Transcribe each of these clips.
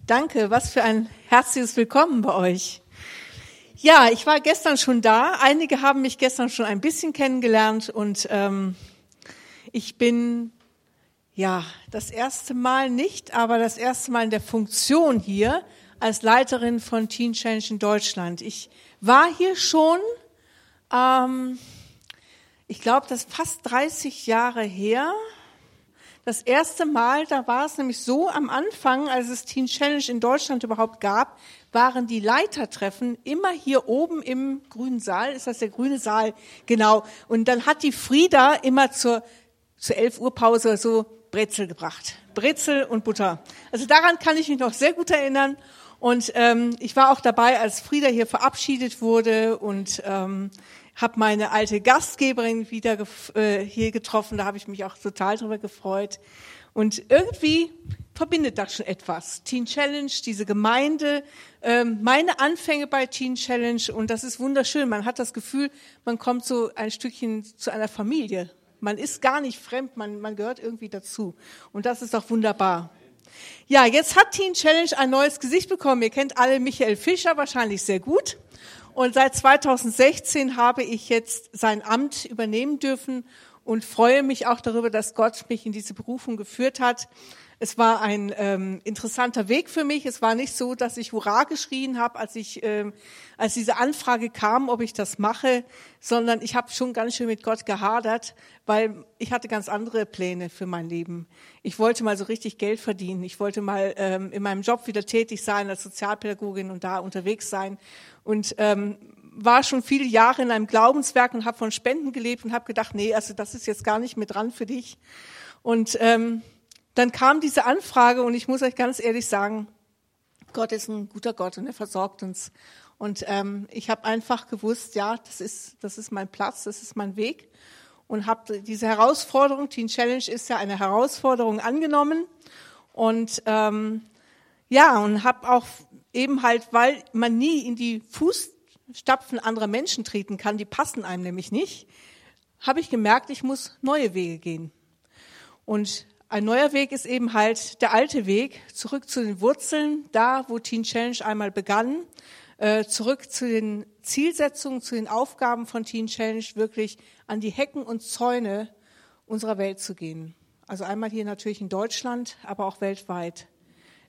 Danke, was für ein herzliches Willkommen bei euch. Ja, ich war gestern schon da. Einige haben mich gestern schon ein bisschen kennengelernt und ähm, ich bin ja das erste Mal nicht, aber das erste Mal in der Funktion hier als Leiterin von Teen Change in Deutschland. Ich war hier schon, ähm, ich glaube, das ist fast 30 Jahre her. Das erste Mal, da war es nämlich so am Anfang, als es Teen Challenge in Deutschland überhaupt gab, waren die Leitertreffen immer hier oben im grünen Saal. Ist das der grüne Saal? Genau. Und dann hat die Frieda immer zur, zur 11 Uhr Pause so Brezel gebracht. Brezel und Butter. Also daran kann ich mich noch sehr gut erinnern. Und ähm, ich war auch dabei, als Frieda hier verabschiedet wurde und ähm, habe meine alte Gastgeberin wieder äh, hier getroffen. Da habe ich mich auch total drüber gefreut. Und irgendwie verbindet das schon etwas. Teen Challenge, diese Gemeinde, ähm, meine Anfänge bei Teen Challenge und das ist wunderschön. Man hat das Gefühl, man kommt so ein Stückchen zu einer Familie. Man ist gar nicht fremd, man, man gehört irgendwie dazu. Und das ist doch wunderbar. Ja, jetzt hat Teen Challenge ein neues Gesicht bekommen. Ihr kennt alle Michael Fischer wahrscheinlich sehr gut. Und seit 2016 habe ich jetzt sein Amt übernehmen dürfen und freue mich auch darüber, dass Gott mich in diese Berufung geführt hat. Es war ein ähm, interessanter Weg für mich. Es war nicht so, dass ich Hurra geschrien habe, als ich, ähm, als diese Anfrage kam, ob ich das mache, sondern ich habe schon ganz schön mit Gott gehadert, weil ich hatte ganz andere Pläne für mein Leben. Ich wollte mal so richtig Geld verdienen. Ich wollte mal ähm, in meinem Job wieder tätig sein als Sozialpädagogin und da unterwegs sein und ähm, war schon viele Jahre in einem Glaubenswerk und habe von Spenden gelebt und habe gedacht, nee, also das ist jetzt gar nicht mehr dran für dich. Und ähm, dann kam diese Anfrage und ich muss euch ganz ehrlich sagen, Gott ist ein guter Gott und er versorgt uns. Und ähm, ich habe einfach gewusst, ja, das ist, das ist mein Platz, das ist mein Weg. Und habe diese Herausforderung, Teen Challenge ist ja eine Herausforderung angenommen. Und ähm, ja, und habe auch eben halt, weil man nie in die Fußstapfen anderer Menschen treten kann, die passen einem nämlich nicht, habe ich gemerkt, ich muss neue Wege gehen. Und ein neuer Weg ist eben halt der alte Weg, zurück zu den Wurzeln, da wo Teen Challenge einmal begann, äh, zurück zu den Zielsetzungen, zu den Aufgaben von Teen Challenge, wirklich an die Hecken und Zäune unserer Welt zu gehen. Also einmal hier natürlich in Deutschland, aber auch weltweit.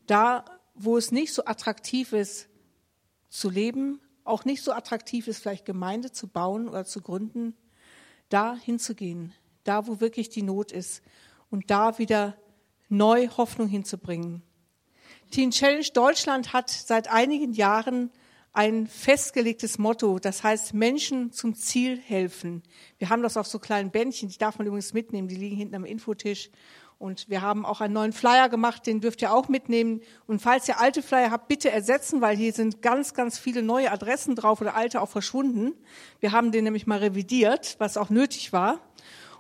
Da, wo es nicht so attraktiv ist zu leben, auch nicht so attraktiv ist, vielleicht Gemeinde zu bauen oder zu gründen, da hinzugehen, da, wo wirklich die Not ist und da wieder neu Hoffnung hinzubringen. Teen Challenge Deutschland hat seit einigen Jahren ein festgelegtes Motto, das heißt Menschen zum Ziel helfen. Wir haben das auf so kleinen Bändchen, die darf man übrigens mitnehmen, die liegen hinten am Infotisch. Und wir haben auch einen neuen Flyer gemacht, den dürft ihr auch mitnehmen. Und falls ihr alte Flyer habt, bitte ersetzen, weil hier sind ganz, ganz viele neue Adressen drauf oder alte auch verschwunden. Wir haben den nämlich mal revidiert, was auch nötig war.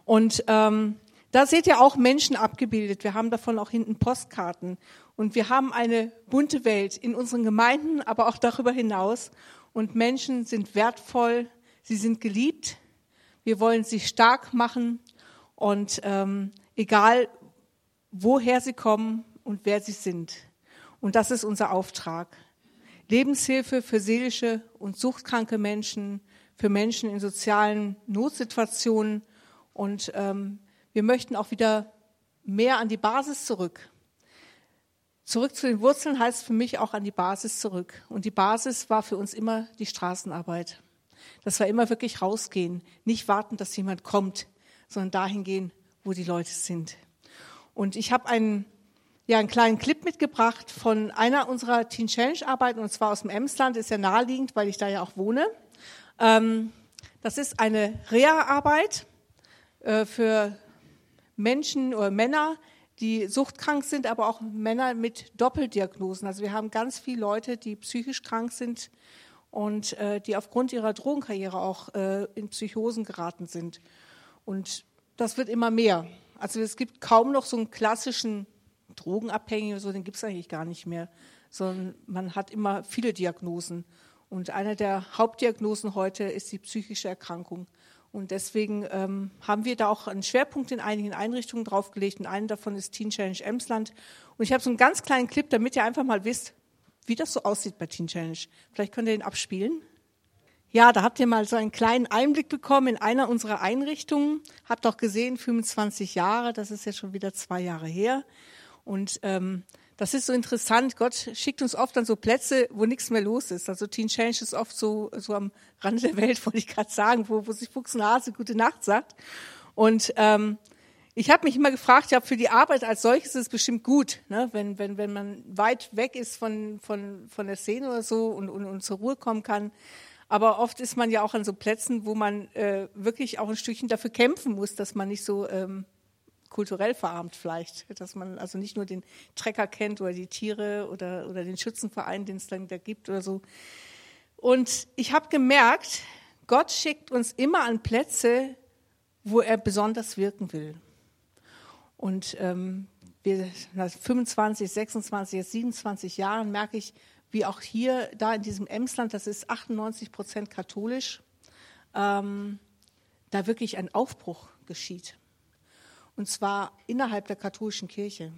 Und ähm, da seht ihr auch Menschen abgebildet. Wir haben davon auch hinten Postkarten. Und wir haben eine bunte Welt in unseren Gemeinden, aber auch darüber hinaus. Und Menschen sind wertvoll, sie sind geliebt. Wir wollen sie stark machen. Und ähm, egal, woher sie kommen und wer sie sind. Und das ist unser Auftrag. Lebenshilfe für seelische und suchtkranke Menschen, für Menschen in sozialen Notsituationen und ähm, wir möchten auch wieder mehr an die Basis zurück. Zurück zu den Wurzeln heißt für mich auch an die Basis zurück. Und die Basis war für uns immer die Straßenarbeit. Das war immer wirklich rausgehen, nicht warten, dass jemand kommt, sondern dahin gehen, wo die Leute sind. Und ich habe einen, ja, einen kleinen Clip mitgebracht von einer unserer Teen Challenge Arbeiten, und zwar aus dem Emsland, ist ja naheliegend, weil ich da ja auch wohne. Ähm, das ist eine Reha-Arbeit äh, für Menschen oder Männer, die suchtkrank sind, aber auch Männer mit Doppeldiagnosen. Also wir haben ganz viele Leute, die psychisch krank sind und äh, die aufgrund ihrer Drogenkarriere auch äh, in Psychosen geraten sind. Und das wird immer mehr. Also es gibt kaum noch so einen klassischen Drogenabhängigen, so den gibt es eigentlich gar nicht mehr, sondern man hat immer viele Diagnosen. Und eine der Hauptdiagnosen heute ist die psychische Erkrankung. Und deswegen ähm, haben wir da auch einen Schwerpunkt in einigen Einrichtungen draufgelegt. Und eine davon ist Teen Challenge Emsland. Und ich habe so einen ganz kleinen Clip, damit ihr einfach mal wisst, wie das so aussieht bei Teen Challenge. Vielleicht könnt ihr den abspielen. Ja, da habt ihr mal so einen kleinen Einblick bekommen in einer unserer Einrichtungen. Habt auch gesehen, 25 Jahre, das ist jetzt schon wieder zwei Jahre her. Und ähm, das ist so interessant. Gott schickt uns oft an so Plätze, wo nichts mehr los ist. Also Teen Challenge ist oft so, so am Rande der Welt, wollte ich gerade sagen, wo, wo sich Fuchs und Hase gute Nacht sagt. Und ähm, ich habe mich immer gefragt, ja, für die Arbeit als solches ist es bestimmt gut, ne? wenn, wenn, wenn man weit weg ist von, von, von der Szene oder so und, und, und zur Ruhe kommen kann. Aber oft ist man ja auch an so Plätzen, wo man äh, wirklich auch ein Stückchen dafür kämpfen muss, dass man nicht so ähm, kulturell verarmt vielleicht, dass man also nicht nur den Trecker kennt oder die Tiere oder, oder den Schützenverein, den es dann da gibt oder so. Und ich habe gemerkt, Gott schickt uns immer an Plätze, wo er besonders wirken will. Und ähm, wir, nach 25, 26, jetzt 27 Jahren merke ich, wie auch hier, da in diesem Emsland, das ist 98 Prozent katholisch, ähm, da wirklich ein Aufbruch geschieht und zwar innerhalb der katholischen Kirche.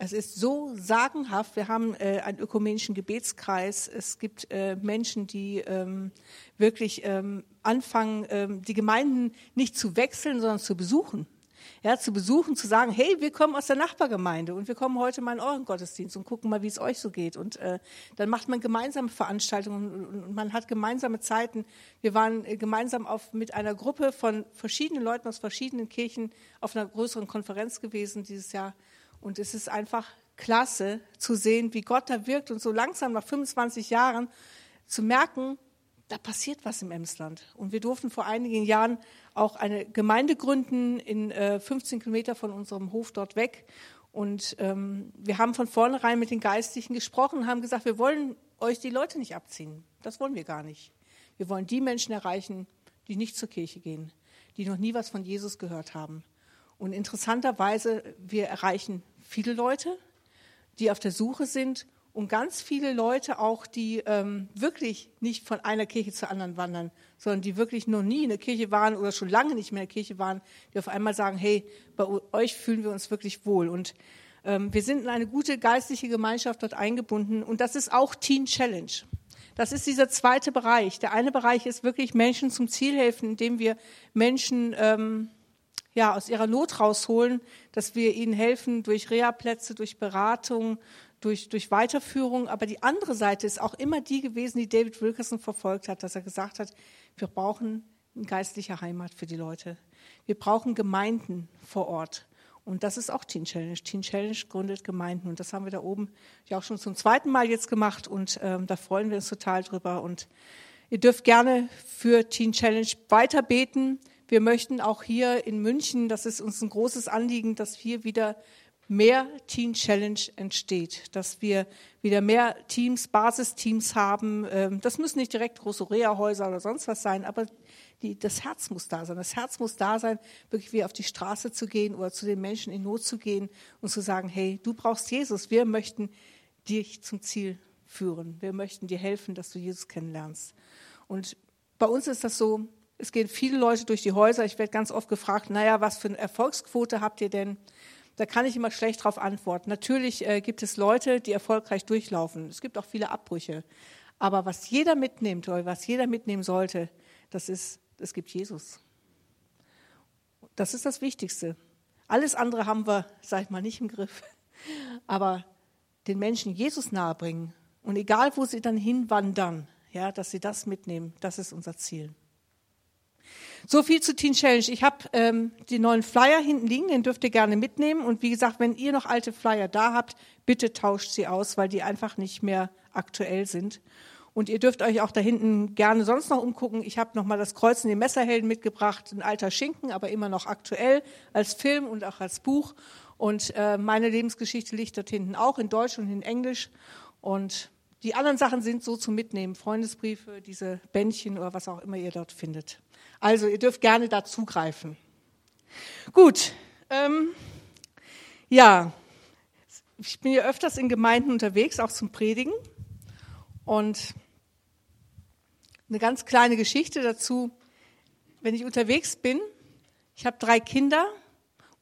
Es ist so sagenhaft. Wir haben äh, einen ökumenischen Gebetskreis. Es gibt äh, Menschen, die ähm, wirklich ähm, anfangen, ähm, die Gemeinden nicht zu wechseln, sondern zu besuchen ja, zu besuchen, zu sagen, hey, wir kommen aus der Nachbargemeinde und wir kommen heute mal in euren Gottesdienst und gucken mal, wie es euch so geht. Und äh, dann macht man gemeinsame Veranstaltungen und, man hat gemeinsame Zeiten. Wir waren äh, gemeinsam auf, mit einer Gruppe von verschiedenen Leuten aus verschiedenen Kirchen auf einer größeren Konferenz gewesen dieses Jahr. Und es ist einfach klasse zu sehen, wie Gott da wirkt und so langsam nach 25 Jahren zu merken, da passiert was im Emsland. Und wir durften vor einigen Jahren auch eine Gemeinde gründen in äh, 15 Kilometer von unserem Hof dort weg. Und ähm, wir haben von vornherein mit den Geistlichen gesprochen, haben gesagt, wir wollen euch die Leute nicht abziehen. Das wollen wir gar nicht. Wir wollen die Menschen erreichen, die nicht zur Kirche gehen, die noch nie was von Jesus gehört haben. Und interessanterweise, wir erreichen viele Leute, die auf der Suche sind und ganz viele Leute auch, die ähm, wirklich nicht von einer Kirche zur anderen wandern, sondern die wirklich noch nie in der Kirche waren oder schon lange nicht mehr in der Kirche waren, die auf einmal sagen, hey, bei euch fühlen wir uns wirklich wohl. Und ähm, wir sind in eine gute geistliche Gemeinschaft dort eingebunden und das ist auch Teen Challenge. Das ist dieser zweite Bereich. Der eine Bereich ist wirklich Menschen zum Ziel helfen, indem wir Menschen ähm, ja, aus ihrer Not rausholen, dass wir ihnen helfen durch Reha-Plätze, durch Beratung, durch, durch Weiterführung. Aber die andere Seite ist auch immer die gewesen, die David Wilkerson verfolgt hat, dass er gesagt hat, wir brauchen eine geistliche Heimat für die Leute. Wir brauchen Gemeinden vor Ort. Und das ist auch Teen Challenge. Teen Challenge gründet Gemeinden. Und das haben wir da oben ja auch schon zum zweiten Mal jetzt gemacht. Und ähm, da freuen wir uns total drüber. Und ihr dürft gerne für Teen Challenge weiter beten. Wir möchten auch hier in München, das ist uns ein großes Anliegen, dass hier wieder mehr Teen Challenge entsteht, dass wir wieder mehr Teams, Basisteams haben. Ähm, das müssen nicht direkt große Reha-Häuser oder sonst was sein, aber die, das Herz muss da sein. Das Herz muss da sein, wirklich wieder auf die Straße zu gehen oder zu den Menschen in Not zu gehen und zu sagen, hey, du brauchst Jesus. Wir möchten dich zum Ziel führen. Wir möchten dir helfen, dass du Jesus kennenlernst. Und bei uns ist das so, es gehen viele Leute durch die Häuser. Ich werde ganz oft gefragt, naja, was für eine Erfolgsquote habt ihr denn? Da kann ich immer schlecht darauf antworten. Natürlich äh, gibt es Leute, die erfolgreich durchlaufen. Es gibt auch viele Abbrüche. Aber was jeder mitnimmt oder was jeder mitnehmen sollte, das ist, es gibt Jesus. Das ist das Wichtigste. Alles andere haben wir, sag ich mal, nicht im Griff. Aber den Menschen Jesus nahebringen und egal, wo sie dann hinwandern, ja, dass sie das mitnehmen, das ist unser Ziel. So viel zu Teen Challenge. Ich habe ähm, die neuen Flyer hinten liegen, den dürft ihr gerne mitnehmen. Und wie gesagt, wenn ihr noch alte Flyer da habt, bitte tauscht sie aus, weil die einfach nicht mehr aktuell sind. Und ihr dürft euch auch da hinten gerne sonst noch umgucken. Ich habe noch mal das Kreuz in den Messerhelden mitgebracht, ein alter Schinken, aber immer noch aktuell als Film und auch als Buch. Und äh, meine Lebensgeschichte liegt dort hinten auch in Deutsch und in Englisch. Und die anderen Sachen sind so zum Mitnehmen, Freundesbriefe, diese Bändchen oder was auch immer ihr dort findet. Also ihr dürft gerne da zugreifen. Gut, ähm, ja, ich bin ja öfters in Gemeinden unterwegs, auch zum Predigen. Und eine ganz kleine Geschichte dazu. wenn ich unterwegs bin, ich habe drei Kinder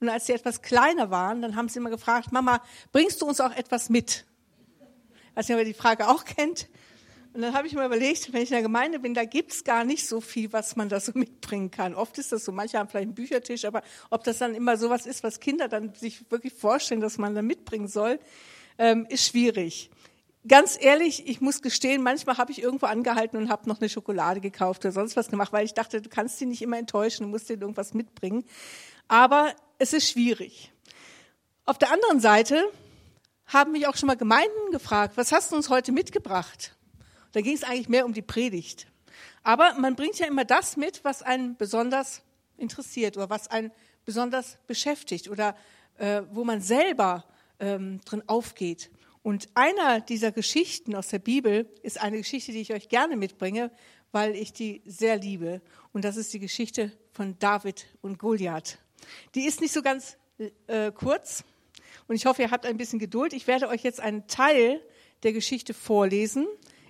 und als sie etwas kleiner waren, dann haben sie immer gefragt, Mama, bringst du uns auch etwas mit? Weiß nicht, ob ihr die Frage auch kennt. Und dann habe ich mir überlegt, wenn ich in der Gemeinde bin, da gibt's gar nicht so viel, was man da so mitbringen kann. Oft ist das so, manche haben vielleicht einen Büchertisch, aber ob das dann immer so was ist, was Kinder dann sich wirklich vorstellen, dass man da mitbringen soll, ähm, ist schwierig. Ganz ehrlich, ich muss gestehen, manchmal habe ich irgendwo angehalten und habe noch eine Schokolade gekauft oder sonst was gemacht, weil ich dachte, du kannst die nicht immer enttäuschen, du musst dir irgendwas mitbringen. Aber es ist schwierig. Auf der anderen Seite haben mich auch schon mal Gemeinden gefragt, was hast du uns heute mitgebracht? Da ging es eigentlich mehr um die Predigt. Aber man bringt ja immer das mit, was einen besonders interessiert oder was einen besonders beschäftigt oder äh, wo man selber ähm, drin aufgeht. Und einer dieser Geschichten aus der Bibel ist eine Geschichte, die ich euch gerne mitbringe, weil ich die sehr liebe. Und das ist die Geschichte von David und Goliath. Die ist nicht so ganz äh, kurz und ich hoffe, ihr habt ein bisschen Geduld. Ich werde euch jetzt einen Teil der Geschichte vorlesen.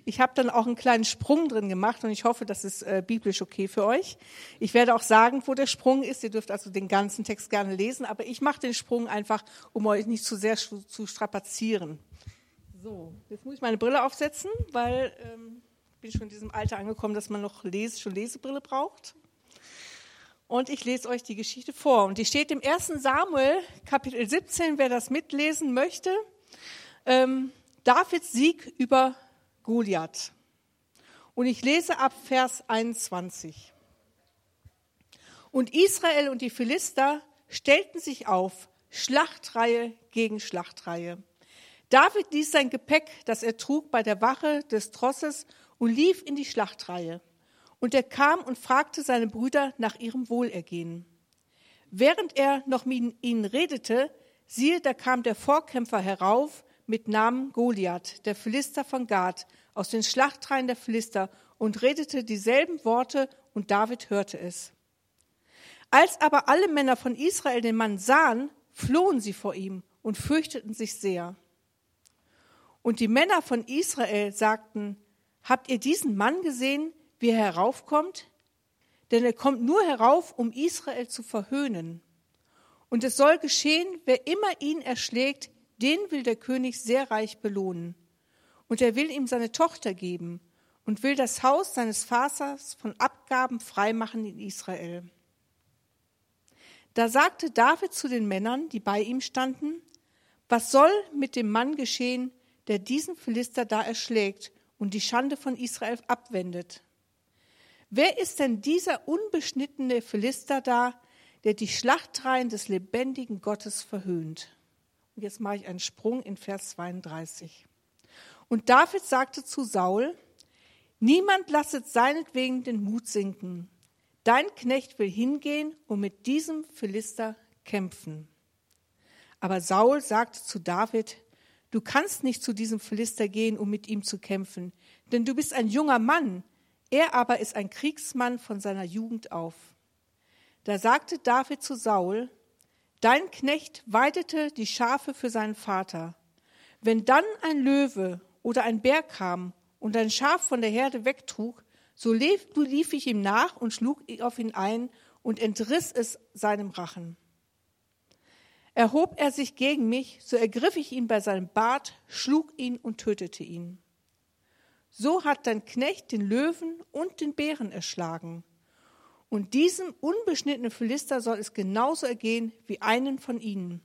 Ich habe dann auch einen kleinen Sprung drin gemacht und ich hoffe, das ist äh, biblisch okay für euch. Ich werde auch sagen, wo der Sprung ist. Ihr dürft also den ganzen Text gerne lesen, aber ich mache den Sprung einfach, um euch nicht zu sehr zu strapazieren. So, jetzt muss ich meine Brille aufsetzen, weil ähm, bin schon in diesem Alter angekommen, dass man noch Lese, schon Lesebrille braucht. Und ich lese euch die Geschichte vor. Und die steht im 1. Samuel, Kapitel 17, wer das mitlesen möchte. Ähm, Davids Sieg über Goliath. Und ich lese ab Vers 21. Und Israel und die Philister stellten sich auf, Schlachtreihe gegen Schlachtreihe. David ließ sein Gepäck, das er trug, bei der Wache des Trosses und lief in die Schlachtreihe. Und er kam und fragte seine Brüder nach ihrem Wohlergehen. Während er noch mit ihnen redete, siehe, da kam der Vorkämpfer herauf mit Namen Goliath, der Philister von Gad, aus den Schlachtreihen der Philister und redete dieselben Worte und David hörte es. Als aber alle Männer von Israel den Mann sahen, flohen sie vor ihm und fürchteten sich sehr. Und die Männer von Israel sagten, habt ihr diesen Mann gesehen, wie er heraufkommt? Denn er kommt nur herauf, um Israel zu verhöhnen. Und es soll geschehen, wer immer ihn erschlägt, den will der König sehr reich belohnen. Und er will ihm seine Tochter geben und will das Haus seines Vaters von Abgaben freimachen in Israel. Da sagte David zu den Männern, die bei ihm standen, was soll mit dem Mann geschehen, der diesen Philister da erschlägt und die Schande von Israel abwendet? Wer ist denn dieser unbeschnittene Philister da, der die Schlachtreihen des lebendigen Gottes verhöhnt? Und jetzt mache ich einen Sprung in Vers 32. Und David sagte zu Saul, Niemand lasset seinetwegen den Mut sinken. Dein Knecht will hingehen und mit diesem Philister kämpfen. Aber Saul sagte zu David, Du kannst nicht zu diesem Philister gehen, um mit ihm zu kämpfen, denn du bist ein junger Mann, er aber ist ein Kriegsmann von seiner Jugend auf. Da sagte David zu Saul, Dein Knecht weidete die Schafe für seinen Vater. Wenn dann ein Löwe oder ein Bär kam und ein Schaf von der Herde wegtrug, so lief, ich ihm nach und schlug auf ihn ein und entriss es seinem Rachen. Erhob er sich gegen mich, so ergriff ich ihn bei seinem Bart, schlug ihn und tötete ihn. So hat dein Knecht den Löwen und den Bären erschlagen. Und diesem unbeschnittenen Philister soll es genauso ergehen wie einen von ihnen,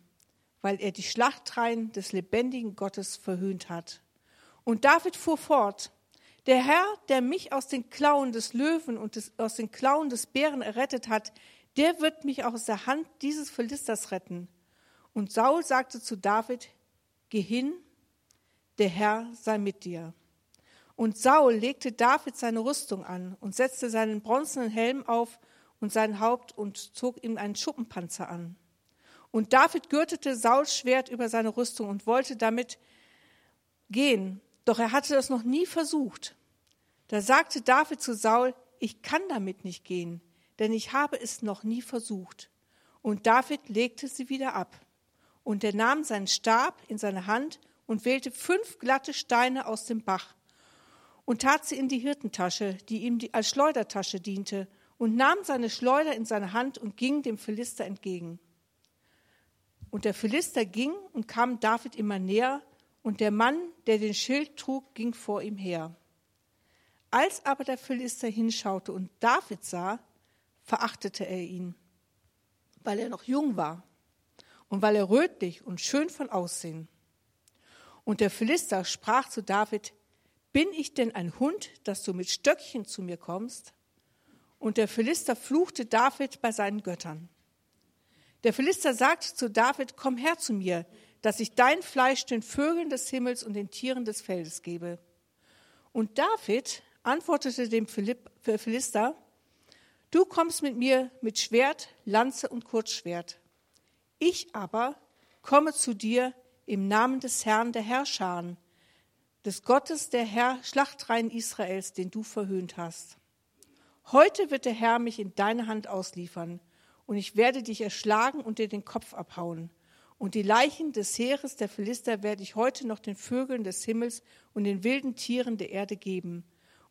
weil er die Schlachtreihen des lebendigen Gottes verhöhnt hat. Und David fuhr fort, der Herr, der mich aus den Klauen des Löwen und des, aus den Klauen des Bären errettet hat, der wird mich auch aus der Hand dieses Philisters retten. Und Saul sagte zu David, Geh hin, der Herr sei mit dir. Und Saul legte David seine Rüstung an und setzte seinen bronzenen Helm auf und sein Haupt und zog ihm einen Schuppenpanzer an. Und David gürtete Sauls Schwert über seine Rüstung und wollte damit gehen, doch er hatte das noch nie versucht. Da sagte David zu Saul, ich kann damit nicht gehen, denn ich habe es noch nie versucht. Und David legte sie wieder ab. Und er nahm seinen Stab in seine Hand und wählte fünf glatte Steine aus dem Bach und tat sie in die Hirtentasche, die ihm als Schleudertasche diente, und nahm seine Schleuder in seine Hand und ging dem Philister entgegen. Und der Philister ging und kam David immer näher, und der Mann, der den Schild trug, ging vor ihm her. Als aber der Philister hinschaute und David sah, verachtete er ihn, weil er noch jung war und weil er rötlich und schön von Aussehen. Und der Philister sprach zu David, bin ich denn ein Hund, dass du mit Stöckchen zu mir kommst? Und der Philister fluchte David bei seinen Göttern. Der Philister sagte zu David, komm her zu mir, dass ich dein Fleisch den Vögeln des Himmels und den Tieren des Feldes gebe. Und David antwortete dem Philister, du kommst mit mir mit Schwert, Lanze und Kurzschwert. Ich aber komme zu dir im Namen des Herrn der Herrscharen, des Gottes der Herr Schlachtreihen Israels, den du verhöhnt hast. Heute wird der Herr mich in deine Hand ausliefern, und ich werde dich erschlagen und dir den Kopf abhauen. Und die Leichen des Heeres der Philister werde ich heute noch den Vögeln des Himmels und den wilden Tieren der Erde geben.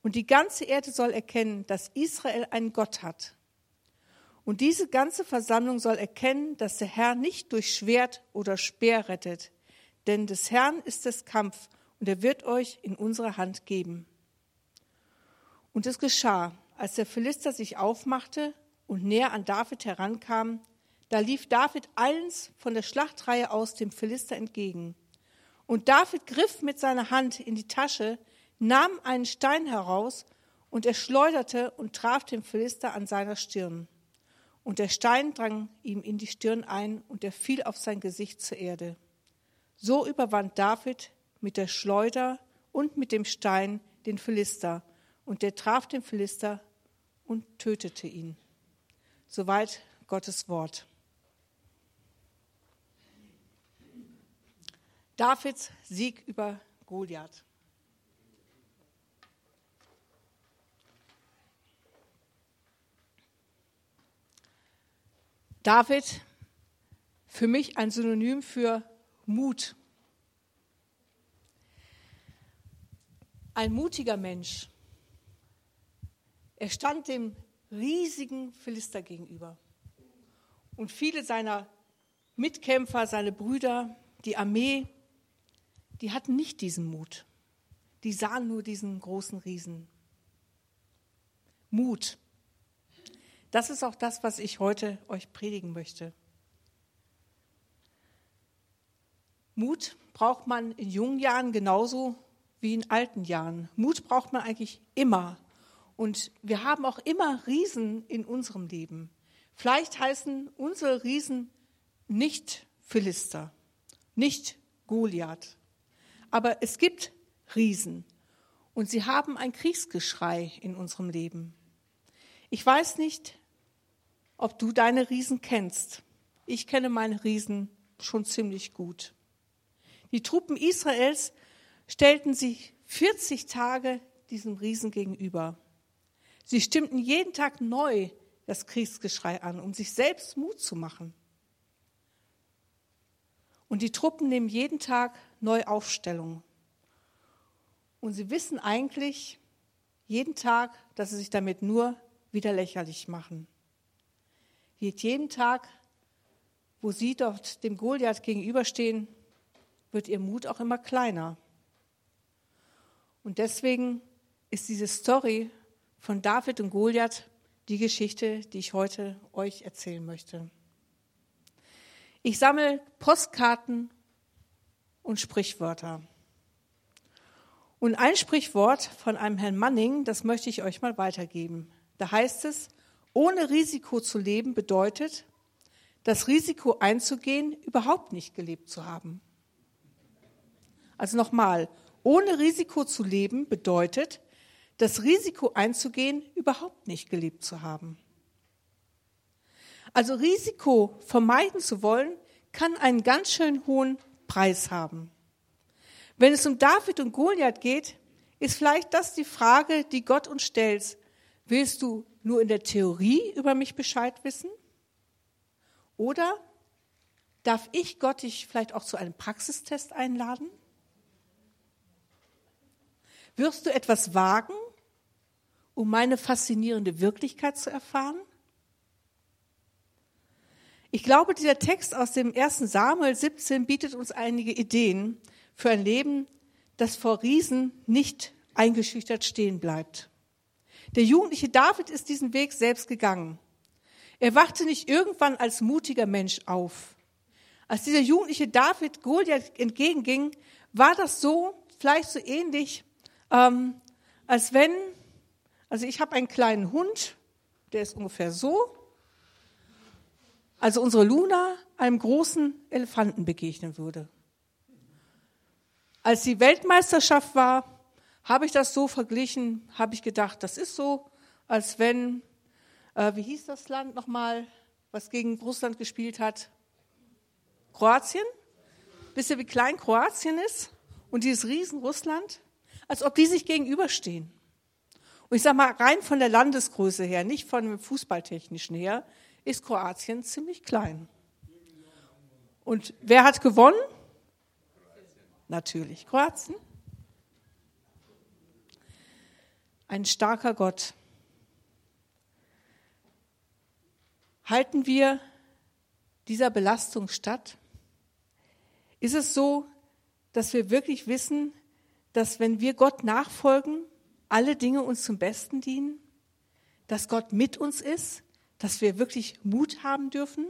Und die ganze Erde soll erkennen, dass Israel einen Gott hat. Und diese ganze Versammlung soll erkennen, dass der Herr nicht durch Schwert oder Speer rettet, denn des Herrn ist es Kampf und er wird euch in unsere Hand geben. Und es geschah, als der Philister sich aufmachte und näher an David herankam, da lief David eilends von der Schlachtreihe aus dem Philister entgegen. Und David griff mit seiner Hand in die Tasche, nahm einen Stein heraus und er schleuderte und traf den Philister an seiner Stirn. Und der Stein drang ihm in die Stirn ein und er fiel auf sein Gesicht zur Erde. So überwand David mit der Schleuder und mit dem Stein den Philister, und der traf den Philister und tötete ihn. Soweit Gottes Wort. Davids Sieg über Goliath. David, für mich ein Synonym für Mut. Ein mutiger Mensch. Er stand dem riesigen Philister gegenüber. Und viele seiner Mitkämpfer, seine Brüder, die Armee, die hatten nicht diesen Mut. Die sahen nur diesen großen Riesen. Mut. Das ist auch das, was ich heute euch predigen möchte. Mut braucht man in jungen Jahren genauso wie in alten Jahren. Mut braucht man eigentlich immer. Und wir haben auch immer Riesen in unserem Leben. Vielleicht heißen unsere Riesen nicht Philister, nicht Goliath. Aber es gibt Riesen und sie haben ein Kriegsgeschrei in unserem Leben. Ich weiß nicht, ob du deine Riesen kennst. Ich kenne meine Riesen schon ziemlich gut. Die Truppen Israels stellten sich 40 Tage diesem Riesen gegenüber. Sie stimmten jeden Tag neu das Kriegsgeschrei an, um sich selbst Mut zu machen. Und die Truppen nehmen jeden Tag neu Aufstellung. Und sie wissen eigentlich jeden Tag, dass sie sich damit nur wieder lächerlich machen. Jeden Tag, wo sie dort dem Goliath gegenüberstehen, wird ihr Mut auch immer kleiner. Und deswegen ist diese Story von David und Goliath die Geschichte, die ich heute euch erzählen möchte. Ich sammle Postkarten und Sprichwörter. Und ein Sprichwort von einem Herrn Manning, das möchte ich euch mal weitergeben. Da heißt es, ohne Risiko zu leben bedeutet, das Risiko einzugehen, überhaupt nicht gelebt zu haben. Also nochmal, ohne Risiko zu leben bedeutet, das Risiko einzugehen, überhaupt nicht gelebt zu haben. Also Risiko vermeiden zu wollen, kann einen ganz schön hohen Preis haben. Wenn es um David und Goliath geht, ist vielleicht das die Frage, die Gott uns stellt. Willst du nur in der Theorie über mich Bescheid wissen? Oder darf ich Gott dich vielleicht auch zu einem Praxistest einladen? Wirst du etwas wagen um meine faszinierende Wirklichkeit zu erfahren? Ich glaube, dieser Text aus dem 1. Samuel 17 bietet uns einige Ideen für ein Leben, das vor Riesen nicht eingeschüchtert stehen bleibt. Der jugendliche David ist diesen Weg selbst gegangen. Er wachte nicht irgendwann als mutiger Mensch auf. Als dieser jugendliche David Goliath entgegenging, war das so, vielleicht so ähnlich, ähm, als wenn, also ich habe einen kleinen Hund, der ist ungefähr so, also unsere Luna einem großen Elefanten begegnen würde. Als die Weltmeisterschaft war, habe ich das so verglichen, habe ich gedacht, das ist so, als wenn, äh, wie hieß das Land nochmal, was gegen Russland gespielt hat? Kroatien? Wisst ihr, wie klein Kroatien ist? Und dieses Riesen Russland? Als ob die sich gegenüberstehen. Und ich sage mal, rein von der Landesgröße her, nicht von dem Fußballtechnischen her, ist Kroatien ziemlich klein. Und wer hat gewonnen? Natürlich Kroatien. Ein starker Gott. Halten wir dieser Belastung statt? Ist es so, dass wir wirklich wissen, dass wenn wir Gott nachfolgen, alle Dinge uns zum Besten dienen? Dass Gott mit uns ist? Dass wir wirklich Mut haben dürfen?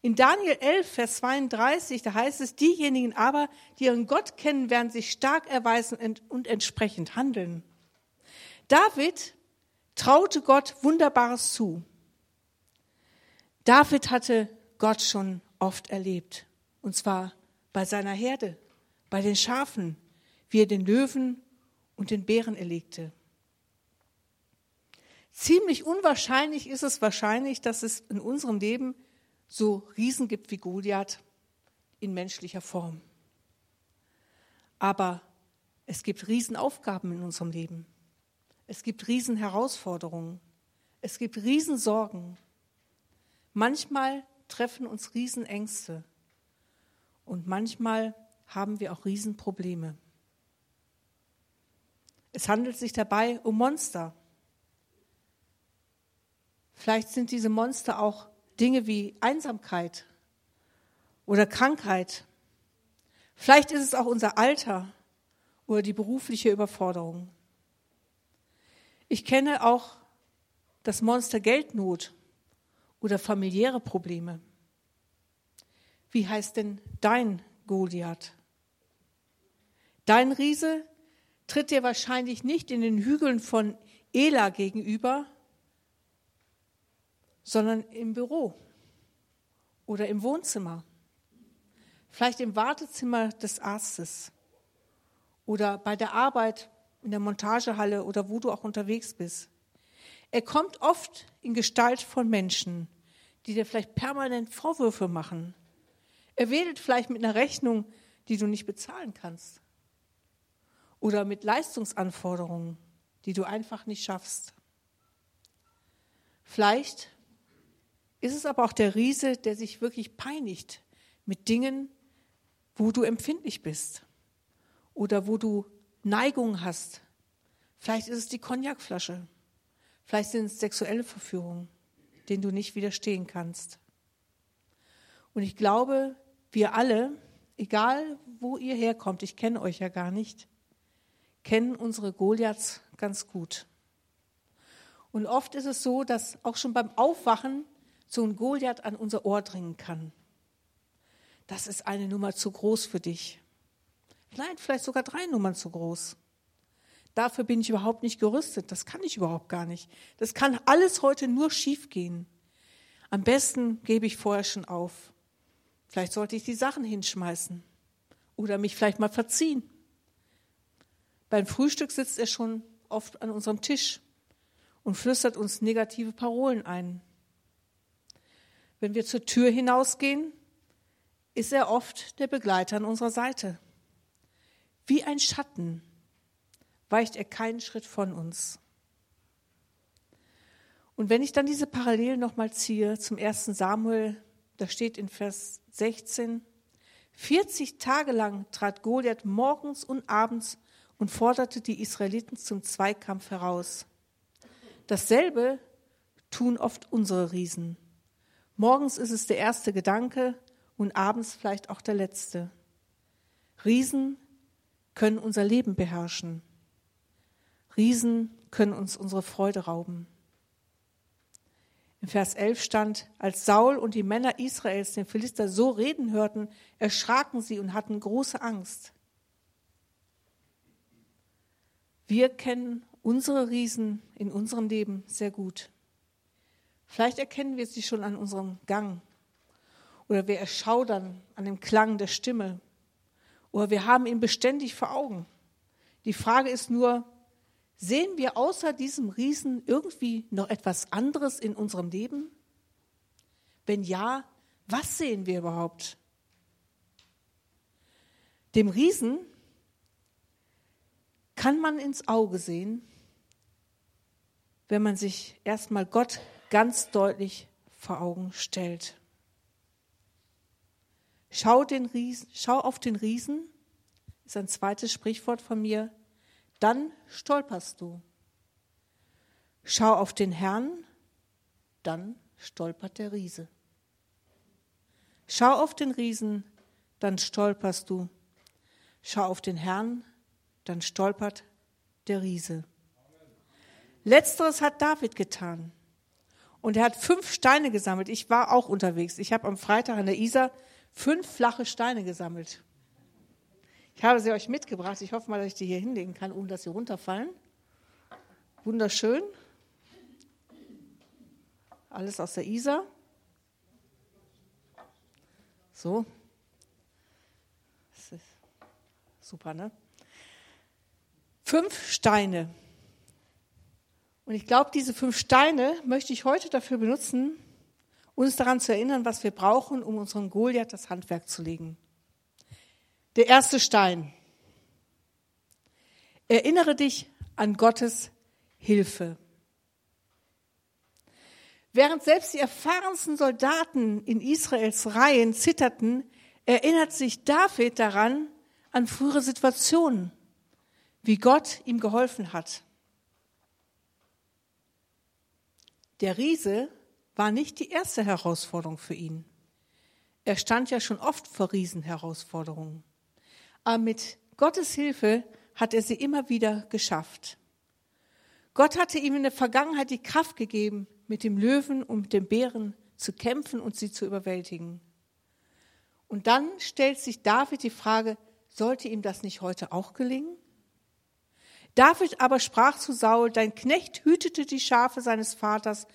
In Daniel 11, Vers 32, da heißt es, diejenigen aber, die ihren Gott kennen, werden sich stark erweisen und entsprechend handeln. David traute Gott Wunderbares zu. David hatte Gott schon oft erlebt, und zwar bei seiner Herde, bei den Schafen, wie er den Löwen und den Bären erlegte. Ziemlich unwahrscheinlich ist es wahrscheinlich, dass es in unserem Leben so Riesen gibt wie Goliath in menschlicher Form. Aber es gibt Riesenaufgaben in unserem Leben. Es gibt Riesenherausforderungen. Es gibt Riesensorgen. Manchmal treffen uns Riesenängste. Und manchmal haben wir auch Riesenprobleme. Es handelt sich dabei um Monster. Vielleicht sind diese Monster auch Dinge wie Einsamkeit oder Krankheit. Vielleicht ist es auch unser Alter oder die berufliche Überforderung. Ich kenne auch das Monster Geldnot oder familiäre Probleme. Wie heißt denn dein Goliath? Dein Riese tritt dir wahrscheinlich nicht in den Hügeln von Ela gegenüber, sondern im Büro oder im Wohnzimmer, vielleicht im Wartezimmer des Arztes oder bei der Arbeit in der Montagehalle oder wo du auch unterwegs bist. Er kommt oft in Gestalt von Menschen, die dir vielleicht permanent Vorwürfe machen. Er wedelt vielleicht mit einer Rechnung, die du nicht bezahlen kannst. Oder mit Leistungsanforderungen, die du einfach nicht schaffst. Vielleicht ist es aber auch der Riese, der sich wirklich peinigt mit Dingen, wo du empfindlich bist oder wo du Neigungen hast. Vielleicht ist es die Cognacflasche. Vielleicht sind es sexuelle Verführungen, denen du nicht widerstehen kannst. Und ich glaube, wir alle, egal wo ihr herkommt, ich kenne euch ja gar nicht, kennen unsere Goliaths ganz gut. Und oft ist es so, dass auch schon beim Aufwachen so ein Goliath an unser Ohr dringen kann. Das ist eine Nummer zu groß für dich. Nein, vielleicht sogar drei Nummern zu groß. Dafür bin ich überhaupt nicht gerüstet. Das kann ich überhaupt gar nicht. Das kann alles heute nur schief gehen. Am besten gebe ich vorher schon auf. Vielleicht sollte ich die Sachen hinschmeißen oder mich vielleicht mal verziehen. Beim Frühstück sitzt er schon oft an unserem Tisch und flüstert uns negative Parolen ein. Wenn wir zur Tür hinausgehen, ist er oft der Begleiter an unserer Seite. Wie ein Schatten weicht er keinen Schritt von uns. Und wenn ich dann diese Parallelen nochmal ziehe zum ersten Samuel, da steht in Vers 16, 40 Tage lang trat Goliath morgens und abends und forderte die Israeliten zum Zweikampf heraus. Dasselbe tun oft unsere Riesen. Morgens ist es der erste Gedanke und abends vielleicht auch der letzte. Riesen können unser Leben beherrschen. Riesen können uns unsere Freude rauben. Im Vers 11 stand, als Saul und die Männer Israels den Philister so reden hörten, erschraken sie und hatten große Angst. Wir kennen unsere Riesen in unserem Leben sehr gut. Vielleicht erkennen wir sie schon an unserem Gang oder wir erschaudern an dem Klang der Stimme oder wir haben ihn beständig vor Augen. Die Frage ist nur, Sehen wir außer diesem Riesen irgendwie noch etwas anderes in unserem Leben? Wenn ja, was sehen wir überhaupt? Dem Riesen kann man ins Auge sehen, wenn man sich erstmal Gott ganz deutlich vor Augen stellt. Schau, den Riesen, schau auf den Riesen, ist ein zweites Sprichwort von mir, dann stolperst du. Schau auf den Herrn, dann stolpert der Riese. Schau auf den Riesen, dann stolperst du. Schau auf den Herrn, dann stolpert der Riese. Letzteres hat David getan. Und er hat fünf Steine gesammelt. Ich war auch unterwegs. Ich habe am Freitag an der Isar fünf flache Steine gesammelt. Ich habe sie euch mitgebracht. Ich hoffe mal, dass ich die hier hinlegen kann, ohne dass sie runterfallen. Wunderschön. Alles aus der Isar. So. super, ne? Fünf Steine. Und ich glaube, diese fünf Steine möchte ich heute dafür benutzen, uns daran zu erinnern, was wir brauchen, um unserem Goliath das Handwerk zu legen. Der erste Stein. Erinnere dich an Gottes Hilfe. Während selbst die erfahrensten Soldaten in Israels Reihen zitterten, erinnert sich David daran an frühere Situationen, wie Gott ihm geholfen hat. Der Riese war nicht die erste Herausforderung für ihn. Er stand ja schon oft vor Riesenherausforderungen. Aber mit Gottes Hilfe hat er sie immer wieder geschafft. Gott hatte ihm in der Vergangenheit die Kraft gegeben, mit dem Löwen und mit dem Bären zu kämpfen und sie zu überwältigen. Und dann stellt sich David die Frage, sollte ihm das nicht heute auch gelingen? David aber sprach zu Saul, dein Knecht hütete die Schafe seines Vaters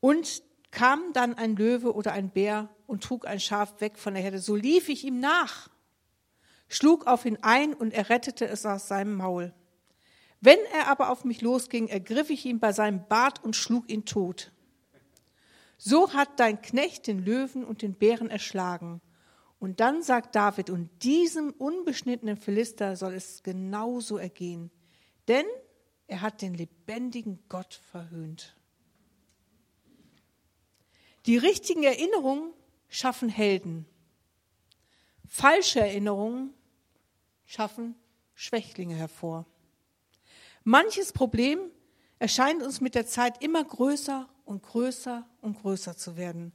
und kam dann ein Löwe oder ein Bär und trug ein Schaf weg von der Herde. So lief ich ihm nach schlug auf ihn ein und er rettete es aus seinem Maul. Wenn er aber auf mich losging, ergriff ich ihn bei seinem Bart und schlug ihn tot. So hat dein Knecht den Löwen und den Bären erschlagen. Und dann sagt David, und diesem unbeschnittenen Philister soll es genauso ergehen, denn er hat den lebendigen Gott verhöhnt. Die richtigen Erinnerungen schaffen Helden. Falsche Erinnerungen schaffen Schwächlinge hervor. Manches Problem erscheint uns mit der Zeit immer größer und größer und größer zu werden,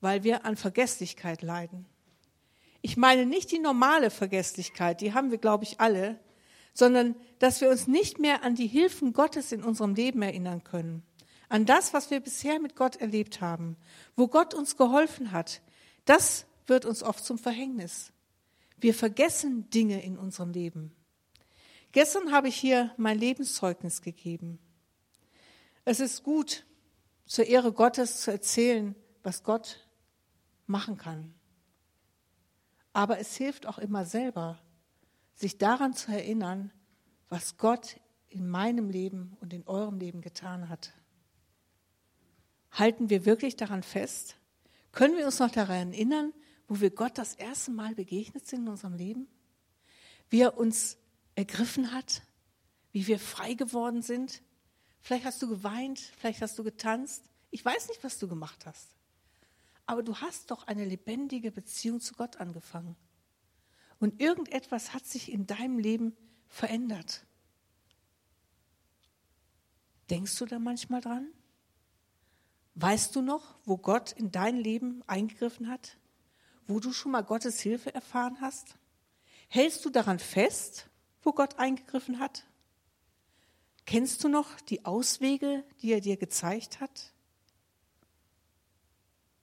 weil wir an Vergesslichkeit leiden. Ich meine nicht die normale Vergesslichkeit, die haben wir, glaube ich, alle, sondern dass wir uns nicht mehr an die Hilfen Gottes in unserem Leben erinnern können, an das, was wir bisher mit Gott erlebt haben, wo Gott uns geholfen hat. Das wird uns oft zum Verhängnis. Wir vergessen Dinge in unserem Leben. Gestern habe ich hier mein Lebenszeugnis gegeben. Es ist gut, zur Ehre Gottes zu erzählen, was Gott machen kann. Aber es hilft auch immer selber, sich daran zu erinnern, was Gott in meinem Leben und in eurem Leben getan hat. Halten wir wirklich daran fest? Können wir uns noch daran erinnern, wo wir Gott das erste Mal begegnet sind in unserem Leben? Wie er uns ergriffen hat? Wie wir frei geworden sind? Vielleicht hast du geweint, vielleicht hast du getanzt. Ich weiß nicht, was du gemacht hast. Aber du hast doch eine lebendige Beziehung zu Gott angefangen. Und irgendetwas hat sich in deinem Leben verändert. Denkst du da manchmal dran? Weißt du noch, wo Gott in dein Leben eingegriffen hat? Wo du schon mal Gottes Hilfe erfahren hast? Hältst du daran fest, wo Gott eingegriffen hat? Kennst du noch die Auswege, die er dir gezeigt hat?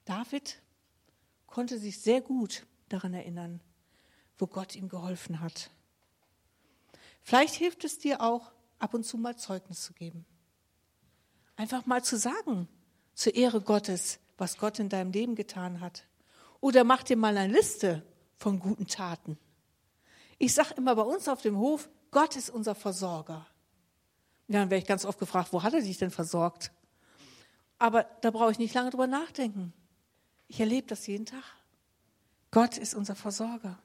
David konnte sich sehr gut daran erinnern, wo Gott ihm geholfen hat. Vielleicht hilft es dir auch, ab und zu mal Zeugnis zu geben. Einfach mal zu sagen, zur Ehre Gottes, was Gott in deinem Leben getan hat. Oder mach dir mal eine Liste von guten Taten. Ich sage immer bei uns auf dem Hof, Gott ist unser Versorger. Ja, dann werde ich ganz oft gefragt, wo hat er dich denn versorgt? Aber da brauche ich nicht lange drüber nachdenken. Ich erlebe das jeden Tag. Gott ist unser Versorger.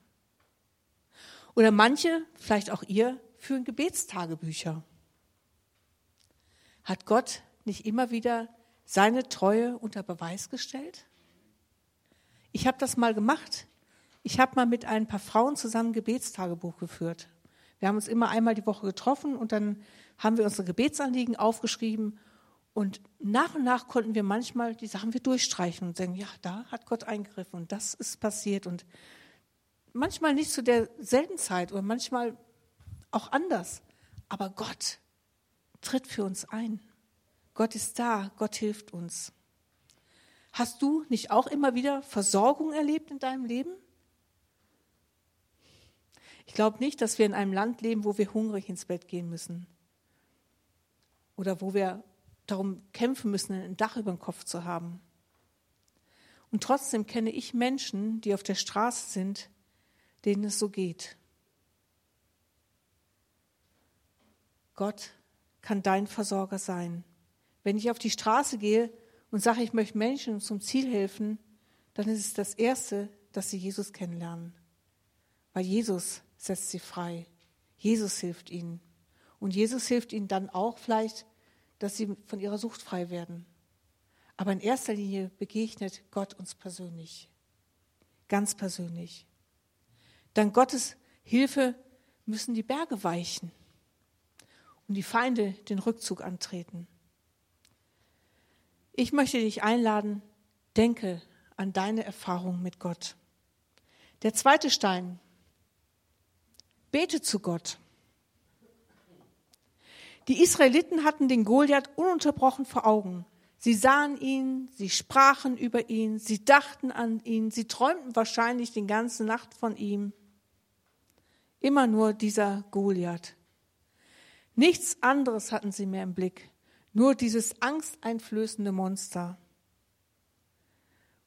Oder manche, vielleicht auch ihr, führen Gebetstagebücher. Hat Gott nicht immer wieder seine Treue unter Beweis gestellt? Ich habe das mal gemacht. Ich habe mal mit ein paar Frauen zusammen Gebetstagebuch geführt. Wir haben uns immer einmal die Woche getroffen und dann haben wir unsere Gebetsanliegen aufgeschrieben und nach und nach konnten wir manchmal die Sachen wir durchstreichen und sagen, ja, da hat Gott eingegriffen und das ist passiert und manchmal nicht zu derselben Zeit oder manchmal auch anders, aber Gott tritt für uns ein. Gott ist da, Gott hilft uns. Hast du nicht auch immer wieder Versorgung erlebt in deinem Leben? Ich glaube nicht, dass wir in einem Land leben, wo wir hungrig ins Bett gehen müssen. Oder wo wir darum kämpfen müssen, ein Dach über dem Kopf zu haben. Und trotzdem kenne ich Menschen, die auf der Straße sind, denen es so geht. Gott kann dein Versorger sein. Wenn ich auf die Straße gehe und sage, ich möchte Menschen zum Ziel helfen, dann ist es das Erste, dass sie Jesus kennenlernen. Weil Jesus setzt sie frei. Jesus hilft ihnen. Und Jesus hilft ihnen dann auch vielleicht, dass sie von ihrer Sucht frei werden. Aber in erster Linie begegnet Gott uns persönlich. Ganz persönlich. Dank Gottes Hilfe müssen die Berge weichen und die Feinde den Rückzug antreten. Ich möchte dich einladen, denke an deine Erfahrung mit Gott. Der zweite Stein, bete zu Gott. Die Israeliten hatten den Goliath ununterbrochen vor Augen. Sie sahen ihn, sie sprachen über ihn, sie dachten an ihn, sie träumten wahrscheinlich die ganze Nacht von ihm. Immer nur dieser Goliath. Nichts anderes hatten sie mehr im Blick. Nur dieses angsteinflößende Monster.